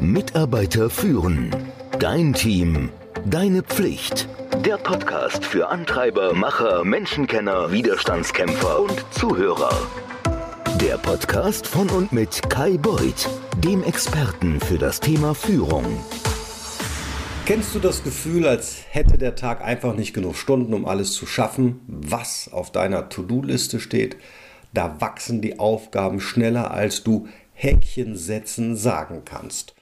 Mitarbeiter führen. Dein Team. Deine Pflicht. Der Podcast für Antreiber, Macher, Menschenkenner, Widerstandskämpfer und Zuhörer. Der Podcast von und mit Kai Beuth, dem Experten für das Thema Führung. Kennst du das Gefühl, als hätte der Tag einfach nicht genug Stunden, um alles zu schaffen, was auf deiner To-Do-Liste steht? Da wachsen die Aufgaben schneller, als du Häkchen setzen sagen kannst.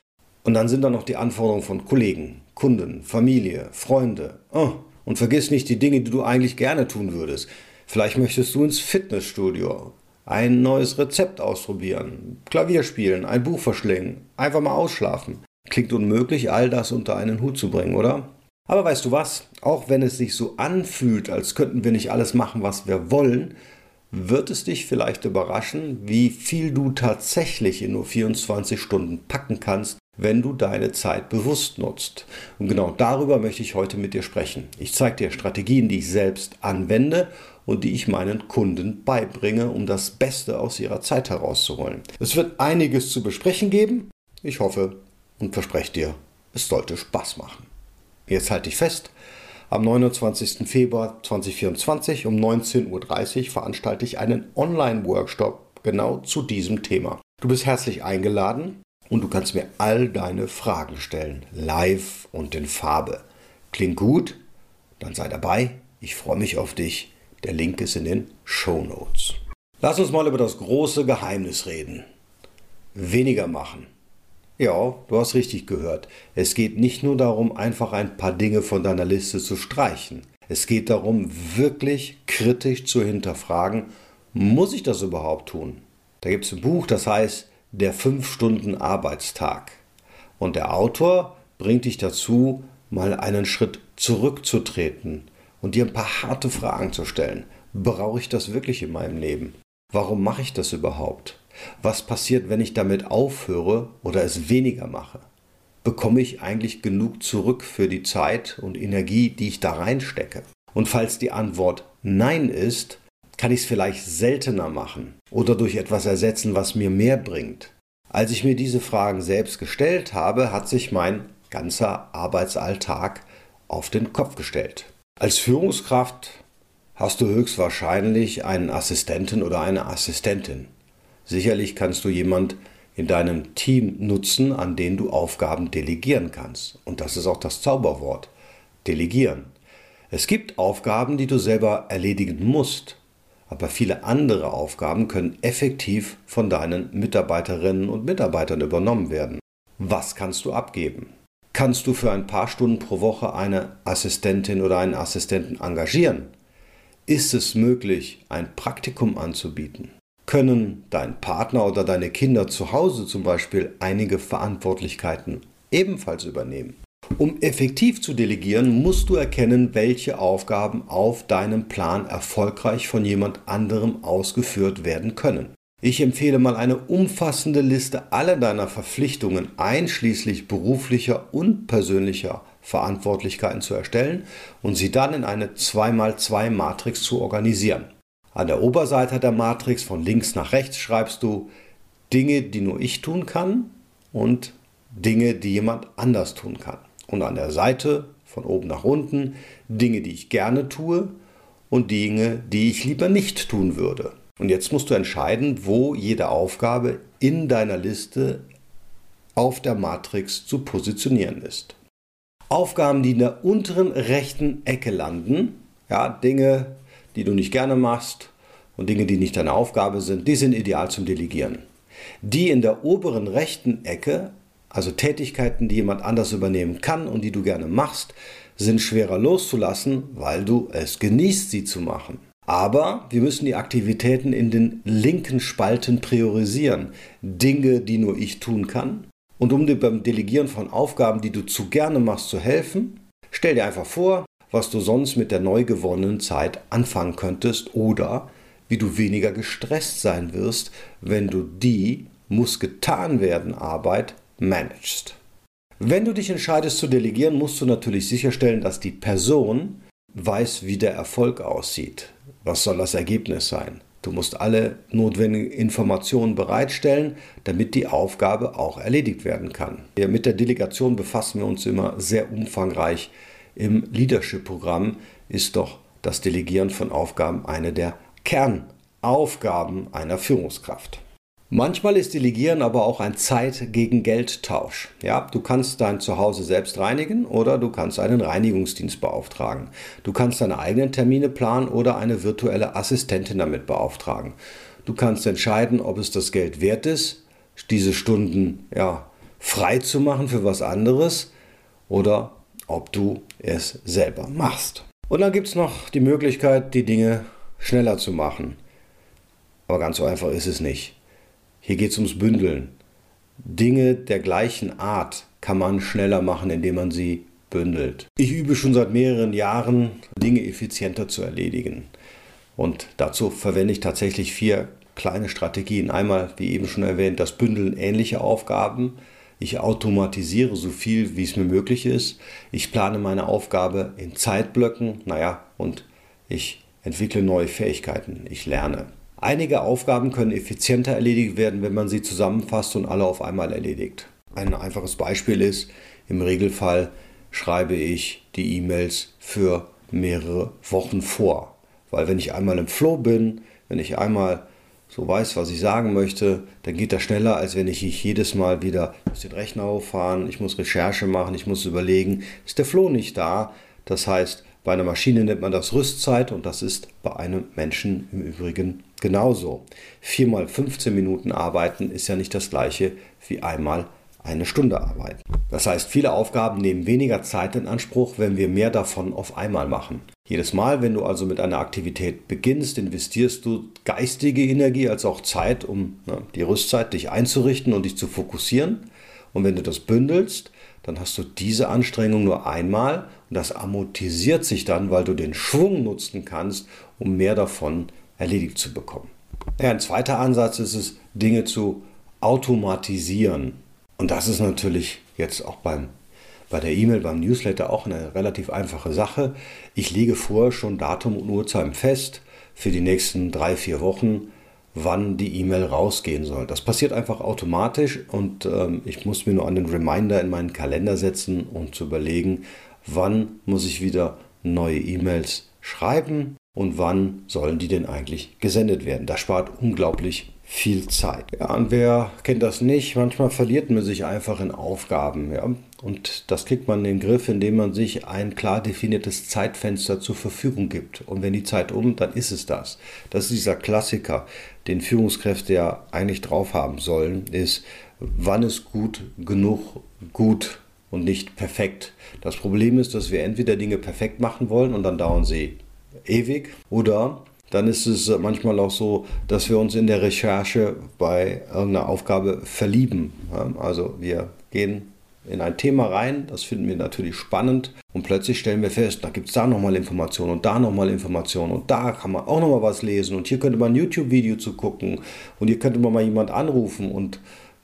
Und dann sind da noch die Anforderungen von Kollegen, Kunden, Familie, Freunde. Oh, und vergiss nicht die Dinge, die du eigentlich gerne tun würdest. Vielleicht möchtest du ins Fitnessstudio, ein neues Rezept ausprobieren, Klavier spielen, ein Buch verschlingen, einfach mal ausschlafen. Klingt unmöglich, all das unter einen Hut zu bringen, oder? Aber weißt du was? Auch wenn es sich so anfühlt, als könnten wir nicht alles machen, was wir wollen, wird es dich vielleicht überraschen, wie viel du tatsächlich in nur 24 Stunden packen kannst, wenn du deine Zeit bewusst nutzt. Und genau darüber möchte ich heute mit dir sprechen. Ich zeige dir Strategien, die ich selbst anwende und die ich meinen Kunden beibringe, um das Beste aus ihrer Zeit herauszuholen. Es wird einiges zu besprechen geben. Ich hoffe und verspreche dir, es sollte Spaß machen. Jetzt halte ich fest, am 29. Februar 2024 um 19.30 Uhr veranstalte ich einen Online-Workshop genau zu diesem Thema. Du bist herzlich eingeladen und du kannst mir all deine Fragen stellen, live und in Farbe. Klingt gut? Dann sei dabei. Ich freue mich auf dich. Der Link ist in den Show Notes. Lass uns mal über das große Geheimnis reden. Weniger machen. Ja, du hast richtig gehört. Es geht nicht nur darum, einfach ein paar Dinge von deiner Liste zu streichen. Es geht darum, wirklich kritisch zu hinterfragen, muss ich das überhaupt tun? Da gibt es ein Buch, das heißt Der 5-Stunden-Arbeitstag. Und der Autor bringt dich dazu, mal einen Schritt zurückzutreten und dir ein paar harte Fragen zu stellen. Brauche ich das wirklich in meinem Leben? Warum mache ich das überhaupt? Was passiert, wenn ich damit aufhöre oder es weniger mache? Bekomme ich eigentlich genug zurück für die Zeit und Energie, die ich da reinstecke? Und falls die Antwort Nein ist, kann ich es vielleicht seltener machen oder durch etwas ersetzen, was mir mehr bringt. Als ich mir diese Fragen selbst gestellt habe, hat sich mein ganzer Arbeitsalltag auf den Kopf gestellt. Als Führungskraft hast du höchstwahrscheinlich einen Assistenten oder eine Assistentin. Sicherlich kannst du jemand in deinem Team nutzen, an den du Aufgaben delegieren kannst. Und das ist auch das Zauberwort. Delegieren. Es gibt Aufgaben, die du selber erledigen musst, aber viele andere Aufgaben können effektiv von deinen Mitarbeiterinnen und Mitarbeitern übernommen werden. Was kannst du abgeben? Kannst du für ein paar Stunden pro Woche eine Assistentin oder einen Assistenten engagieren? Ist es möglich, ein Praktikum anzubieten? Können dein Partner oder deine Kinder zu Hause zum Beispiel einige Verantwortlichkeiten ebenfalls übernehmen. Um effektiv zu delegieren, musst du erkennen, welche Aufgaben auf deinem Plan erfolgreich von jemand anderem ausgeführt werden können. Ich empfehle mal eine umfassende Liste aller deiner Verpflichtungen einschließlich beruflicher und persönlicher Verantwortlichkeiten zu erstellen und sie dann in eine 2x2 Matrix zu organisieren. An der Oberseite der Matrix von links nach rechts schreibst du Dinge, die nur ich tun kann und Dinge, die jemand anders tun kann. Und an der Seite von oben nach unten Dinge, die ich gerne tue und Dinge, die ich lieber nicht tun würde. Und jetzt musst du entscheiden, wo jede Aufgabe in deiner Liste auf der Matrix zu positionieren ist. Aufgaben, die in der unteren rechten Ecke landen, ja, Dinge, die du nicht gerne machst und Dinge, die nicht deine Aufgabe sind, die sind ideal zum Delegieren. Die in der oberen rechten Ecke, also Tätigkeiten, die jemand anders übernehmen kann und die du gerne machst, sind schwerer loszulassen, weil du es genießt, sie zu machen. Aber wir müssen die Aktivitäten in den linken Spalten priorisieren. Dinge, die nur ich tun kann. Und um dir beim Delegieren von Aufgaben, die du zu gerne machst, zu helfen, stell dir einfach vor, was du sonst mit der neu gewonnenen Zeit anfangen könntest oder wie du weniger gestresst sein wirst, wenn du die muss getan werden Arbeit managst. Wenn du dich entscheidest zu delegieren, musst du natürlich sicherstellen, dass die Person weiß, wie der Erfolg aussieht. Was soll das Ergebnis sein? Du musst alle notwendigen Informationen bereitstellen, damit die Aufgabe auch erledigt werden kann. Mit der Delegation befassen wir uns immer sehr umfangreich. Im Leadership-Programm ist doch das Delegieren von Aufgaben eine der Kernaufgaben einer Führungskraft. Manchmal ist Delegieren aber auch ein Zeit gegen Geldtausch. Ja, du kannst dein Zuhause selbst reinigen oder du kannst einen Reinigungsdienst beauftragen. Du kannst deine eigenen Termine planen oder eine virtuelle Assistentin damit beauftragen. Du kannst entscheiden, ob es das Geld wert ist, diese Stunden ja, frei zu machen für was anderes oder ob du es selber machst. Und dann gibt es noch die Möglichkeit, die Dinge schneller zu machen. Aber ganz so einfach ist es nicht. Hier geht es ums Bündeln. Dinge der gleichen Art kann man schneller machen, indem man sie bündelt. Ich übe schon seit mehreren Jahren, Dinge effizienter zu erledigen. Und dazu verwende ich tatsächlich vier kleine Strategien. Einmal, wie eben schon erwähnt, das Bündeln ähnlicher Aufgaben. Ich automatisiere so viel, wie es mir möglich ist. Ich plane meine Aufgabe in Zeitblöcken. Naja, und ich entwickle neue Fähigkeiten. Ich lerne. Einige Aufgaben können effizienter erledigt werden, wenn man sie zusammenfasst und alle auf einmal erledigt. Ein einfaches Beispiel ist, im Regelfall schreibe ich die E-Mails für mehrere Wochen vor. Weil wenn ich einmal im Flow bin, wenn ich einmal so weiß, was ich sagen möchte, dann geht das schneller, als wenn ich jedes Mal wieder muss den Rechner auffahren, ich muss Recherche machen, ich muss überlegen, ist der Flow nicht da? Das heißt, bei einer Maschine nennt man das Rüstzeit und das ist bei einem Menschen im Übrigen genauso. Viermal 15 Minuten arbeiten ist ja nicht das gleiche wie einmal eine Stunde arbeiten. Das heißt, viele Aufgaben nehmen weniger Zeit in Anspruch, wenn wir mehr davon auf einmal machen. Jedes Mal, wenn du also mit einer Aktivität beginnst, investierst du geistige Energie als auch Zeit, um ne, die Rüstzeit dich einzurichten und dich zu fokussieren. Und wenn du das bündelst, dann hast du diese Anstrengung nur einmal und das amortisiert sich dann, weil du den Schwung nutzen kannst, um mehr davon erledigt zu bekommen. Ja, ein zweiter Ansatz ist es, Dinge zu automatisieren. Und das ist natürlich jetzt auch beim, bei der E-Mail, beim Newsletter auch eine relativ einfache Sache. Ich lege vorher schon Datum und Uhrzeit fest für die nächsten drei, vier Wochen wann die E-Mail rausgehen soll. Das passiert einfach automatisch und ähm, ich muss mir nur einen Reminder in meinen Kalender setzen und zu überlegen, wann muss ich wieder neue E-Mails schreiben und wann sollen die denn eigentlich gesendet werden. Das spart unglaublich viel Zeit. Ja, und wer kennt das nicht? Manchmal verliert man sich einfach in Aufgaben. Ja? Und das kriegt man in den Griff, indem man sich ein klar definiertes Zeitfenster zur Verfügung gibt. Und wenn die Zeit um, dann ist es das. Das ist dieser Klassiker, den Führungskräfte ja eigentlich drauf haben sollen, ist, wann ist gut genug gut und nicht perfekt. Das Problem ist, dass wir entweder Dinge perfekt machen wollen und dann dauern sie ewig oder dann ist es manchmal auch so, dass wir uns in der Recherche bei irgendeiner Aufgabe verlieben. Also wir gehen in ein Thema rein, das finden wir natürlich spannend und plötzlich stellen wir fest, da gibt es da nochmal Informationen und da nochmal Informationen und da kann man auch nochmal was lesen und hier könnte man ein YouTube-Video zu gucken und hier könnte man mal jemand anrufen und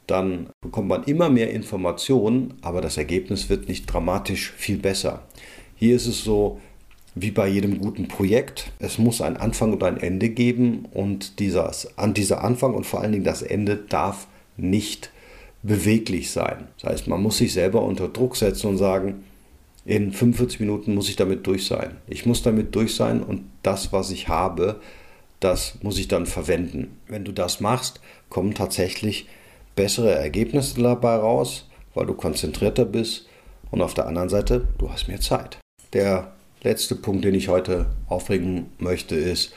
dann bekommt man immer mehr Informationen, aber das Ergebnis wird nicht dramatisch viel besser. Hier ist es so, wie bei jedem guten Projekt. Es muss einen Anfang und ein Ende geben und dieses, an dieser Anfang und vor allen Dingen das Ende darf nicht beweglich sein. Das heißt, man muss sich selber unter Druck setzen und sagen, in 45 Minuten muss ich damit durch sein. Ich muss damit durch sein und das, was ich habe, das muss ich dann verwenden. Wenn du das machst, kommen tatsächlich bessere Ergebnisse dabei raus, weil du konzentrierter bist und auf der anderen Seite, du hast mehr Zeit. Der letzte Punkt, den ich heute aufregen möchte, ist,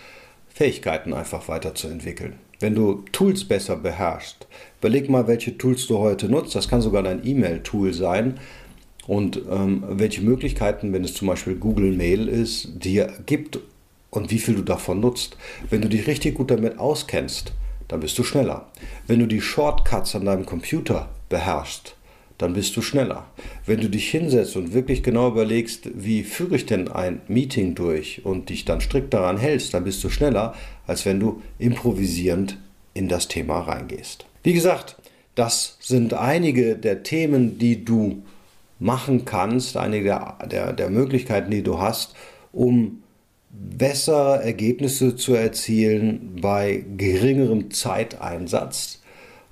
Fähigkeiten einfach weiterzuentwickeln. Wenn du Tools besser beherrschst, überleg mal, welche Tools du heute nutzt. Das kann sogar dein E-Mail-Tool sein. Und ähm, welche Möglichkeiten, wenn es zum Beispiel Google Mail ist, dir gibt und wie viel du davon nutzt. Wenn du dich richtig gut damit auskennst, dann bist du schneller. Wenn du die Shortcuts an deinem Computer beherrschst, dann bist du schneller. Wenn du dich hinsetzt und wirklich genau überlegst, wie führe ich denn ein Meeting durch und dich dann strikt daran hältst, dann bist du schneller, als wenn du improvisierend in das Thema reingehst. Wie gesagt, das sind einige der Themen, die du machen kannst, einige der, der, der Möglichkeiten, die du hast, um besser Ergebnisse zu erzielen bei geringerem Zeiteinsatz.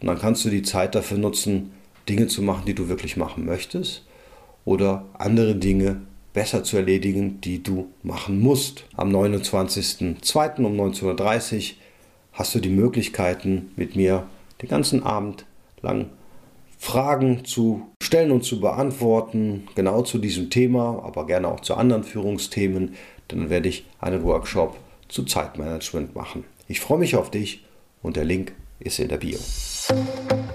Und dann kannst du die Zeit dafür nutzen, Dinge zu machen, die du wirklich machen möchtest oder andere Dinge besser zu erledigen, die du machen musst. Am 29.02. um 19.30 Uhr hast du die Möglichkeiten, mit mir den ganzen Abend lang Fragen zu stellen und zu beantworten, genau zu diesem Thema, aber gerne auch zu anderen Führungsthemen. Dann werde ich einen Workshop zu Zeitmanagement machen. Ich freue mich auf dich und der Link ist in der Bio.